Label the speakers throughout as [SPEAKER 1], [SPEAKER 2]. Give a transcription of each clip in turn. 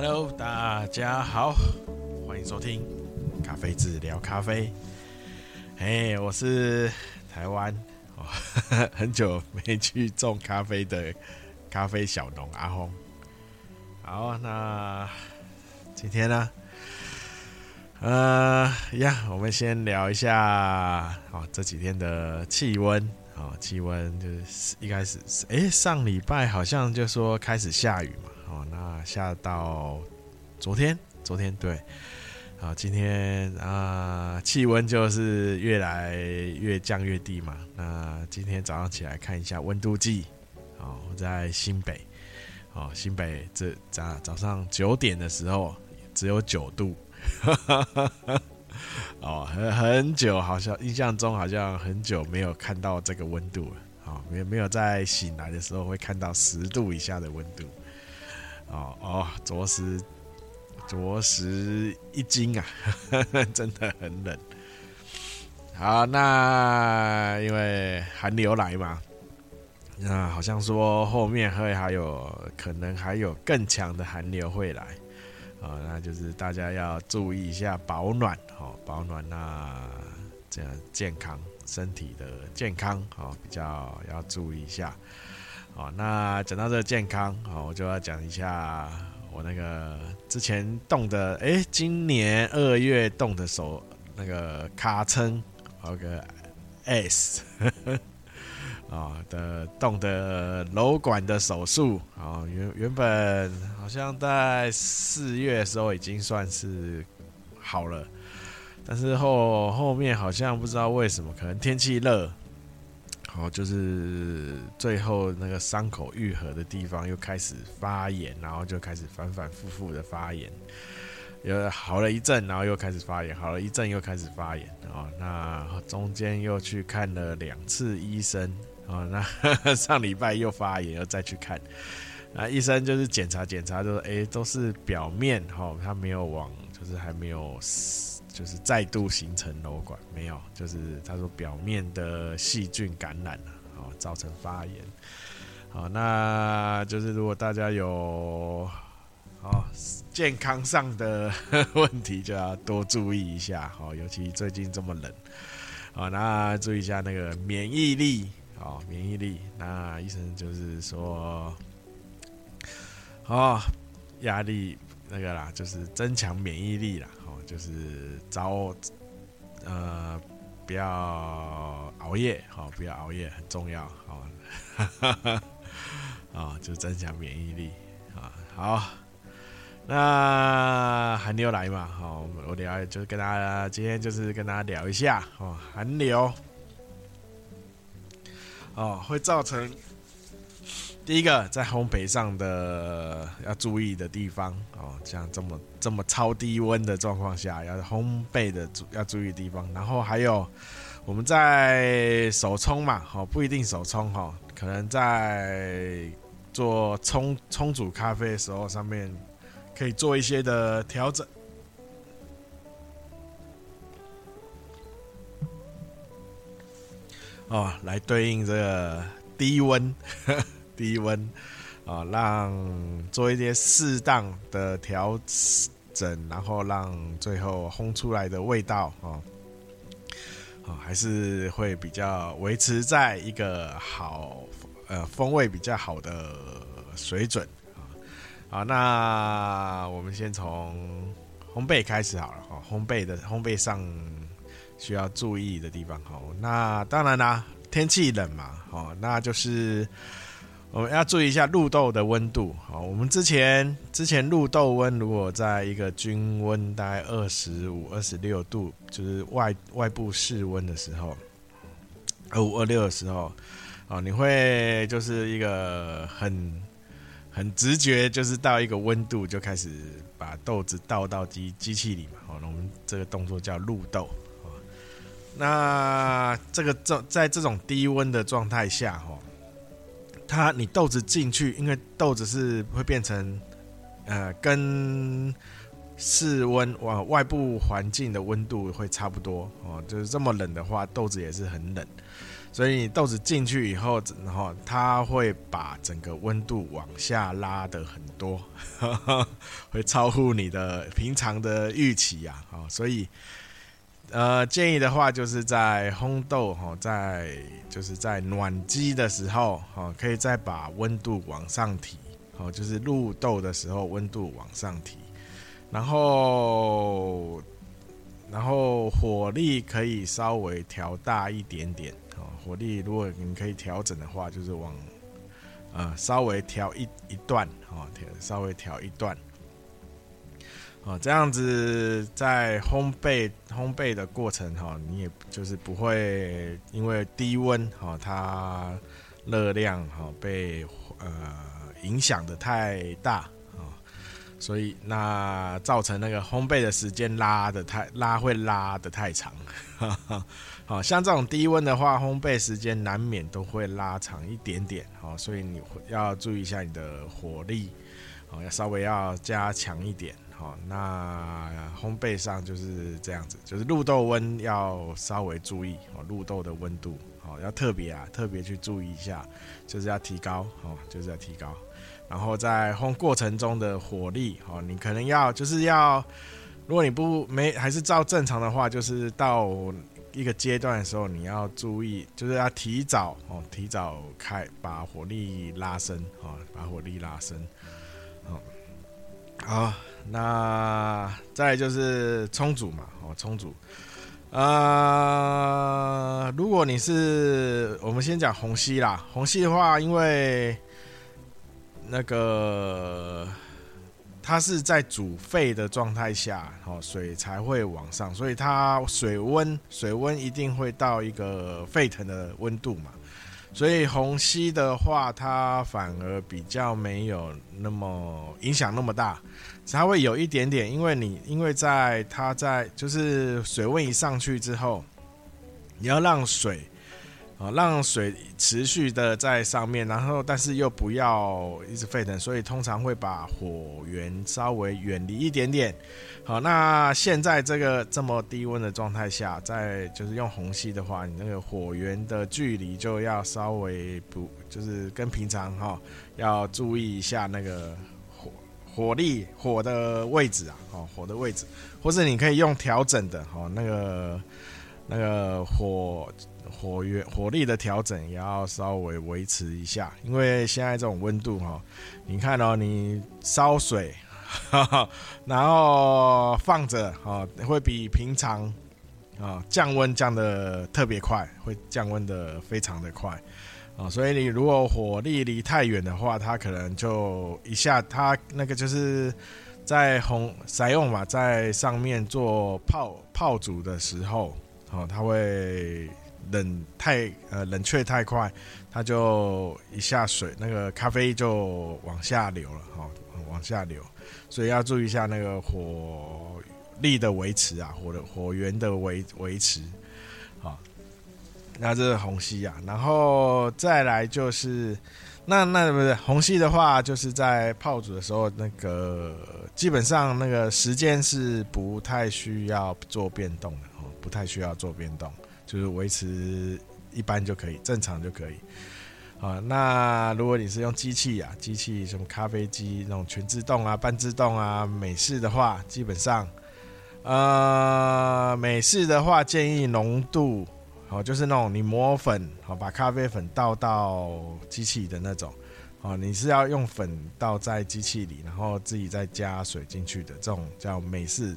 [SPEAKER 1] Hello，大家好，欢迎收听咖啡志聊咖啡。嘿、我是台湾哦，很久没去种咖啡的咖啡小农阿轰。好，那今天呢，呃，呀，我们先聊一下哦，这几天的气温。哦，气温就是一开始是，哎，上礼拜好像就说开始下雨嘛，哦，那下到昨天，昨天对，好，今天啊，气温就是越来越降越低嘛。那今天早上起来看一下温度计，哦，在新北，哦，新北这早早上九点的时候只有九度。哦，很很久，好像印象中好像很久没有看到这个温度了。哦，没没有在醒来的时候会看到十度以下的温度。哦哦，着实着实一惊啊，真的很冷。好，那因为寒流来嘛，那好像说后面会还有可能还有更强的寒流会来。啊、哦，那就是大家要注意一下保暖，哦，保暖那这样健康身体的健康，哦，比较要注意一下。哦，那讲到这个健康，哦，我就要讲一下我那个之前动的，哎、今年二月动的手那个卡称，有个 S。呵呵啊的动的瘘管的手术啊，原原本好像在四月的时候已经算是好了，但是后后面好像不知道为什么，可能天气热，好就是最后那个伤口愈合的地方又开始发炎，然后就开始反反复复的发炎，有好了一阵，然后又开始发炎，好了一阵又开始发炎啊，那中间又去看了两次医生。哦，那 上礼拜又发炎，又再去看，那医生就是检查检查，就说，哎，都是表面哈，他没有往，就是还没有，就是再度形成瘘管，没有，就是他说表面的细菌感染了，哦，造成发炎。好，那就是如果大家有，哦，健康上的 问题，就要多注意一下，哦，尤其最近这么冷，好，那注意一下那个免疫力。哦，免疫力，那医生就是说，哦，压力那个啦，就是增强免疫力啦。就是早，呃，不要熬夜，好，不要熬夜很重要，好，啊，就增强免疫力啊。好，那寒流来嘛，好，我聊就是跟大家今天就是跟大家聊一下哦，寒流。哦，会造成第一个在烘焙上的要注意的地方哦，像这么这么超低温的状况下，要烘焙的注要注意的地方。然后还有我们在手冲嘛，哦，不一定手冲哈，可能在做冲冲煮咖啡的时候，上面可以做一些的调整。哦，来对应这个低温，低温，啊、让做一些适当的调整，然后让最后烘出来的味道，啊，哦，还是会比较维持在一个好，呃，风味比较好的水准，啊，好，那我们先从烘焙开始好了，哦，烘焙的烘焙上。需要注意的地方，好，那当然啦，天气冷嘛，好，那就是我们要注意一下入豆的温度，好，我们之前之前入豆温如果在一个均温大概二十五、二十六度，就是外外部室温的时候，二五二六的时候，哦，你会就是一个很很直觉，就是到一个温度就开始把豆子倒到机机器里嘛，好，那我们这个动作叫入豆。那这个这在这种低温的状态下，哈，它你豆子进去，因为豆子是会变成，呃，跟室温往外部环境的温度会差不多哦，就是这么冷的话，豆子也是很冷。所以你豆子进去以后，然后它会把整个温度往下拉的很多，会超乎你的平常的预期呀，啊，所以。呃，建议的话就是在烘豆哈，在就是在暖机的时候哈，可以再把温度往上提，哦，就是入豆的时候温度往上提，然后然后火力可以稍微调大一点点，哦，火力如果你可以调整的话，就是往呃稍微调一一段，哦，调稍微调一段。哦，这样子在烘焙烘焙的过程哈，你也就是不会因为低温哈，它热量哈被呃影响的太大啊，所以那造成那个烘焙的时间拉的太拉会拉的太长，好 像这种低温的话，烘焙时间难免都会拉长一点点，好，所以你要注意一下你的火力，哦，要稍微要加强一点。好，那烘焙上就是这样子，就是入豆温要稍微注意哦，入豆的温度哦要特别啊，特别去注意一下，就是要提高哦，就是要提高。然后在烘过程中的火力哦，你可能要就是要，如果你不没还是照正常的话，就是到一个阶段的时候，你要注意，就是要提早哦，提早开把火力拉升哦，把火力拉升，哦，好。那再就是充足嘛，哦，充足，呃，如果你是我们先讲虹吸啦，虹吸的话，因为那个它是在煮沸的状态下，哦，水才会往上，所以它水温水温一定会到一个沸腾的温度嘛。所以虹吸的话，它反而比较没有那么影响那么大，它会有一点点，因为你因为在它在就是水温一上去之后，你要让水。啊，让水持续的在上面，然后但是又不要一直沸腾，所以通常会把火源稍微远离一点点。好，那现在这个这么低温的状态下，在就是用虹吸的话，你那个火源的距离就要稍微不，就是跟平常哈要注意一下那个火火力火的位置啊，哦火的位置，或是你可以用调整的，哦那个那个火。火源火力的调整也要稍微维持一下，因为现在这种温度哈，你看哦，你烧水，然后放着啊，会比平常啊降温降得特别快，会降温得非常的快啊，所以你如果火力离太远的话，它可能就一下它那个就是在红采用嘛，在上面做泡泡煮的时候，哦，它会。冷太呃冷却太快，它就一下水那个咖啡就往下流了哈，往下流，所以要注意一下那个火力的维持啊，火的火源的维维持，好，那这是虹吸啊，然后再来就是那那不是虹吸的话，就是在泡煮的时候，那个基本上那个时间是不太需要做变动的哦，不太需要做变动。就是维持一般就可以，正常就可以。啊，那如果你是用机器啊，机器什么咖啡机那种全自动啊、半自动啊、美式的话，基本上，呃，美式的话建议浓度，好，就是那种你磨粉，好，把咖啡粉倒到机器的那种，哦，你是要用粉倒在机器里，然后自己再加水进去的，这种叫美式。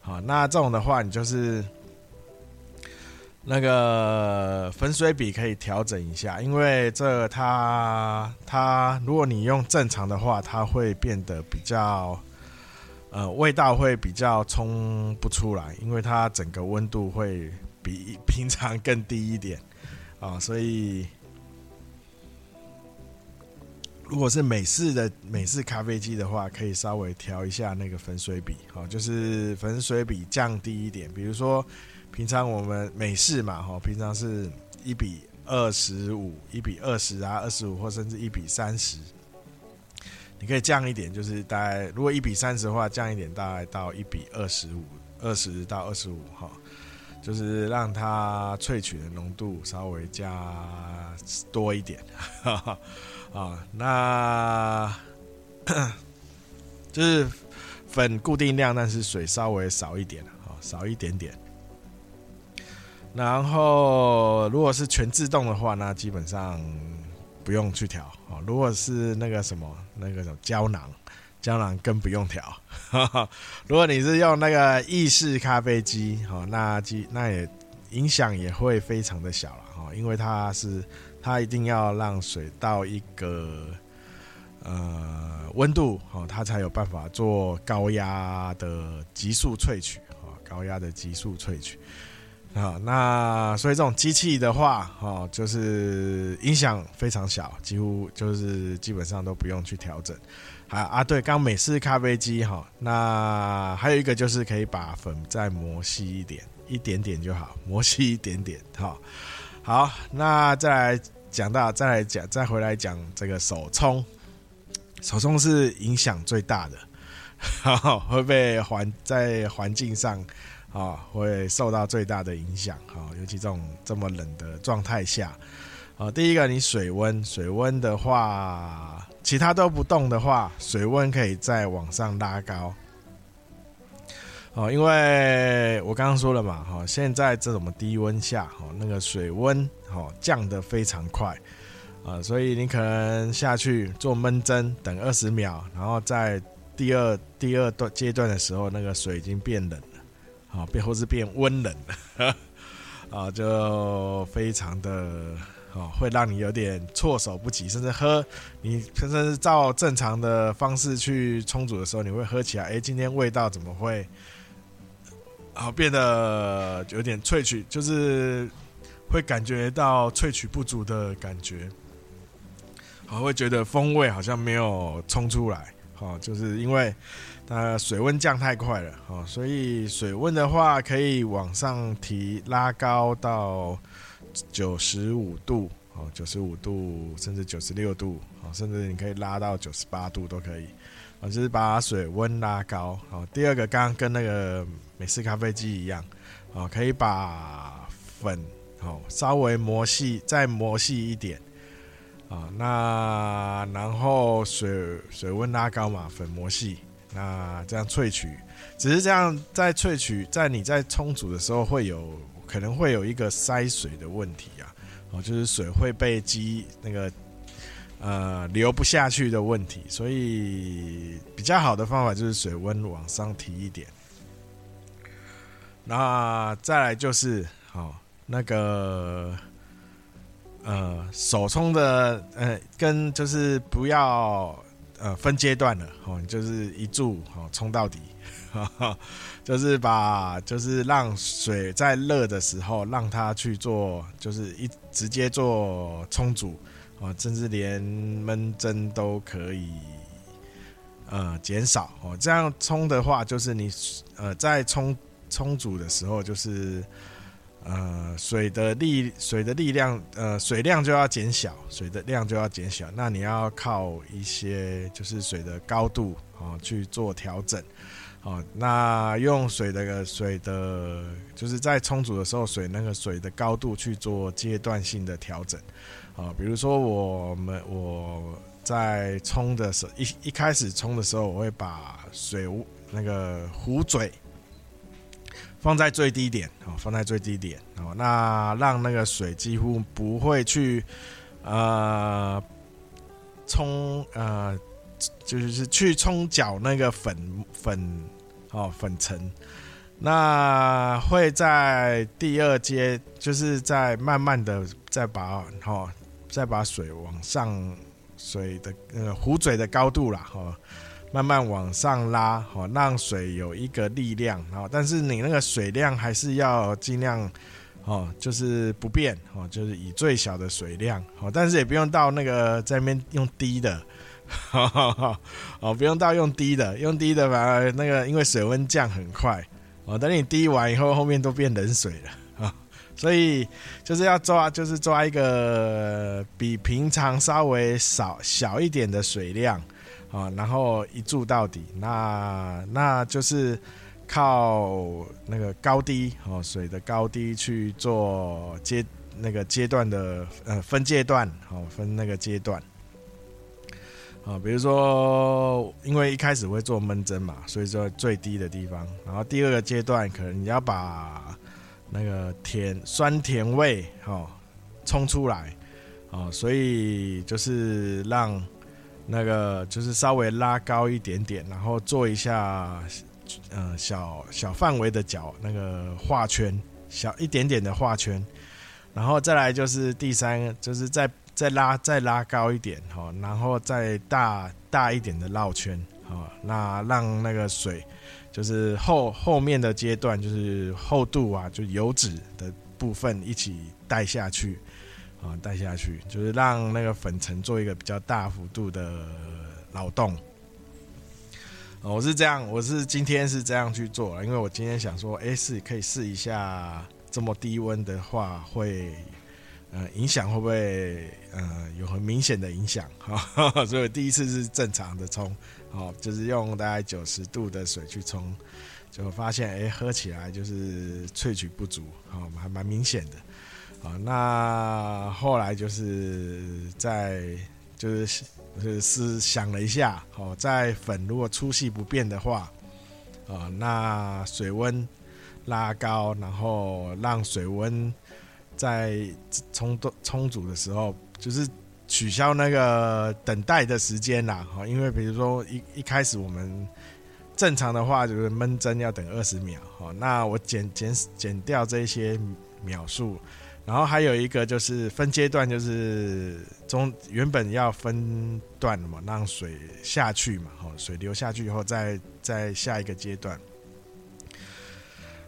[SPEAKER 1] 好，那这种的话，你就是。那个粉水比可以调整一下，因为这它它，如果你用正常的话，它会变得比较，呃，味道会比较冲不出来，因为它整个温度会比平常更低一点啊，所以如果是美式的美式咖啡机的话，可以稍微调一下那个粉水比，好，就是粉水比降低一点，比如说。平常我们美式嘛，哈，平常是一比二十五，一比二十啊，二十五或甚至一比三十，你可以降一点，就是大概如果一比三十的话，降一点，大概到一比二十五，二十到二十五哈，就是让它萃取的浓度稍微加多一点，哈。哈啊，那 就是粉固定量，但是水稍微少一点，啊，少一点点。然后如果是全自动的话，那基本上不用去调，啊，如果是那个什么那个什么胶囊。胶囊更不用调，如果你是用那个意式咖啡机，哈，那机那也影响也会非常的小了，哈，因为它是它一定要让水到一个呃温度，哦，它才有办法做高压的急速萃取，哈，高压的急速萃取，啊，那所以这种机器的话，哈，就是影响非常小，几乎就是基本上都不用去调整。啊啊，对，刚美式咖啡机哈，那还有一个就是可以把粉再磨细一点，一点点就好，磨细一点点，好，好，那再来讲到，再来讲，再回来讲这个手冲，手冲是影响最大的，会被环在环境上啊会受到最大的影响，哈，尤其这种这么冷的状态下，啊，第一个你水温，水温的话。其他都不动的话，水温可以再往上拉高。哦，因为我刚刚说了嘛，哈，现在这种低温下，哈，那个水温，哈，降得非常快，啊，所以你可能下去做闷蒸，等二十秒，然后在第二第二段阶段的时候，那个水已经变冷，啊，变或是变温冷，啊，就非常的。哦，会让你有点措手不及，甚至喝你甚至照正常的方式去冲煮的时候，你会喝起来，哎，今天味道怎么会啊变得有点萃取，就是会感觉到萃取不足的感觉，好，会觉得风味好像没有冲出来，好，就是因为它水温降太快了，哦，所以水温的话可以往上提，拉高到。九十五度哦，九十五度甚至九十六度哦，甚至你可以拉到九十八度都可以啊，就是把水温拉高。哦，第二个刚刚跟那个美式咖啡机一样啊，可以把粉哦稍微磨细，再磨细一点啊。那然后水水温拉高嘛，粉磨细，那这样萃取，只是这样在萃取，在你在冲煮的时候会有。可能会有一个塞水的问题啊，哦，就是水会被积那个呃流不下去的问题，所以比较好的方法就是水温往上提一点。那再来就是好那个呃手冲的呃跟就是不要呃分阶段的哦，就是一注哦冲到底。就是把，就是让水在热的时候，让它去做，就是一直接做冲煮啊，甚至连闷蒸都可以，呃，减少哦。这样冲的话，就是你呃在冲冲煮的时候，就是呃水的力水的力量呃水量就要减小，水的量就要减小。那你要靠一些就是水的高度啊去做调整。哦，那用水的水的，就是在冲煮的时候，水那个水的高度去做阶段性的调整。啊，比如说我们我在冲的时候，一一开始冲的时候，我会把水那个壶嘴放在最低点，哦，放在最低点，哦，那让那个水几乎不会去呃冲呃，就是去冲搅那个粉粉。哦，粉尘，那会在第二阶，就是在慢慢的再把哦，再把水往上，水的那个壶嘴的高度啦，哈，慢慢往上拉，哦，让水有一个力量，哈，但是你那个水量还是要尽量，哦，就是不变，哦，就是以最小的水量，哦，但是也不用到那个在那边用低的。哦，不用到用低的，用低的反而那个，因为水温降很快，哦，等你滴完以后，后面都变冷水了啊，所以就是要抓，就是抓一个比平常稍微少小一点的水量啊，然后一注到底，那那就是靠那个高低哦，水的高低去做阶那个阶段的呃分阶段哦，分那个阶段。啊，比如说因为一开始会做闷蒸嘛，所以说最低的地方，然后第二个阶段可能你要把那个甜酸甜味哦冲出来哦，所以就是让那个就是稍微拉高一点点，然后做一下。呃，小小范围的角那个画圈，小一点点的画圈，然后再来就是第三，就是再再拉再拉高一点哈，然后再大大一点的绕圈，好，那让那个水就是后后面的阶段就是厚度啊，就油脂的部分一起带下去，啊，带下去，就是让那个粉层做一个比较大幅度的劳动。我是这样，我是今天是这样去做，因为我今天想说，哎，是可以试一下这么低温的话会，呃，影响会不会，呃，有很明显的影响，哈，所以第一次是正常的冲，哦，就是用大概九十度的水去冲，就发现，哎，喝起来就是萃取不足，哦，还蛮明显的，啊，那后来就是在就是。就是想了一下，哦，在粉如果粗细不变的话，啊，那水温拉高，然后让水温在冲冲煮的时候，就是取消那个等待的时间啦，哈，因为比如说一一开始我们正常的话就是闷蒸要等二十秒，哈，那我减减减掉这些秒数。然后还有一个就是分阶段，就是中原本要分段的嘛，让水下去嘛，哦，水流下去以后再再下一个阶段，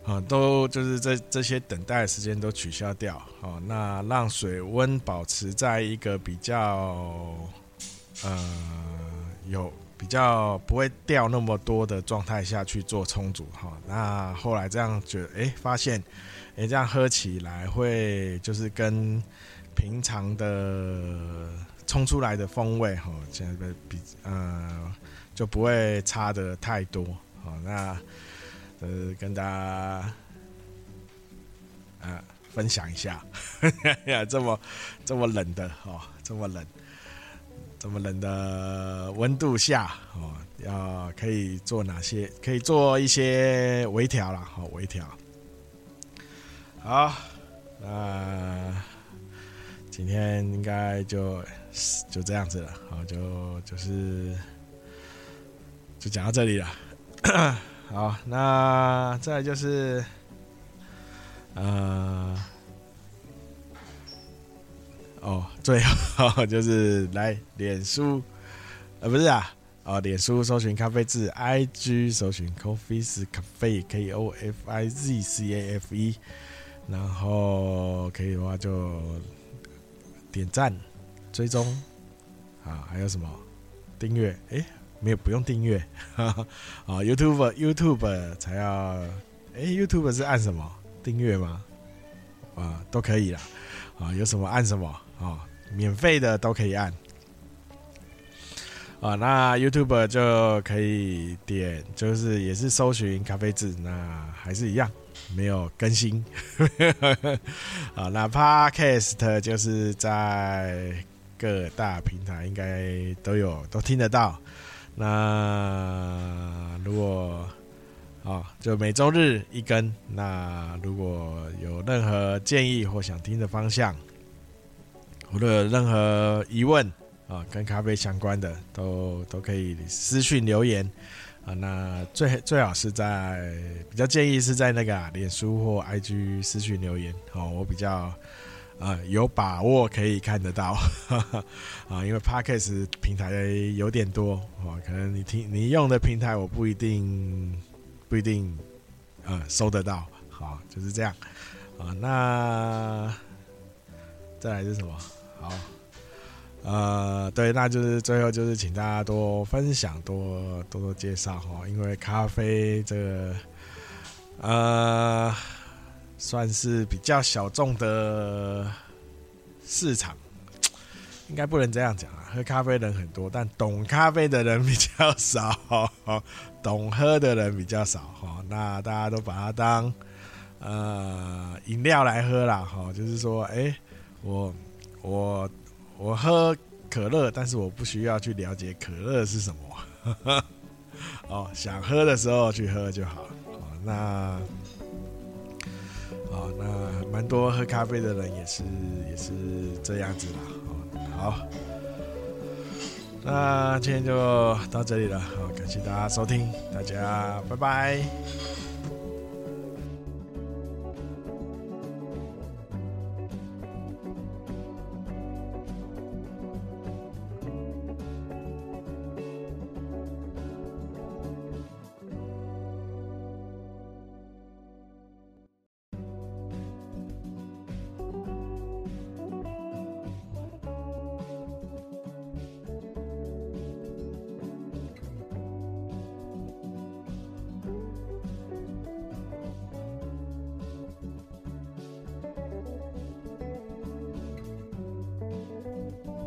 [SPEAKER 1] 啊，都就是这这些等待的时间都取消掉，好，那让水温保持在一个比较呃有比较不会掉那么多的状态下去做冲煮，哈，那后来这样觉得，哎，发现。哎，这样喝起来会就是跟平常的冲出来的风味哈，现在比呃就不会差的太多。好，那呃跟大家呃分享一下，呀，这么这么冷的哦，这么冷，这么冷的温度下哦，要可以做哪些？可以做一些微调啦，好，微调。好，那今天应该就就这样子了。好，就就是就讲到这里了。好，那再就是，呃，哦，最后就是来脸书，呃，不是啊，哦，脸书搜寻咖啡志，IG 搜寻 Coffee's Cafe K O F I Z C A F E。然后可以的话就点赞、追踪啊，还有什么订阅？哎，没有，不用订阅啊。YouTube YouTube 才要，哎，YouTube 是按什么订阅吗？啊，都可以啦。啊，有什么按什么啊，免费的都可以按。啊，那 YouTube 就可以点，就是也是搜寻咖啡志，那还是一样。没有更新，啊，那 Podcast 就是在各大平台应该都有都听得到。那如果啊，就每周日一更。那如果有任何建议或想听的方向，或者有任何疑问啊，跟咖啡相关的，都都可以私讯留言。啊，那最最好是在比较建议是在那个啊，脸书或 IG 私讯留言哦，我比较呃有把握可以看得到啊，因为 Podcast 平台有点多哦，可能你听你用的平台我不一定不一定呃收得到，好，就是这样啊，那再来是什么？好。呃，对，那就是最后就是请大家多分享，多多多介绍哈，因为咖啡这个呃算是比较小众的市场，应该不能这样讲啊。喝咖啡人很多，但 懂咖啡的人比较少，懂喝的人比较少哈。那大家都把它当呃饮料来喝啦哈，就是说，哎、我我我喝可乐，但是我不需要去了解可乐是什么，哦，想喝的时候去喝就好了。那。哦，那蛮多喝咖啡的人也是也是这样子啦。哦，好，那今天就到这里了。好，感谢大家收听，大家拜拜。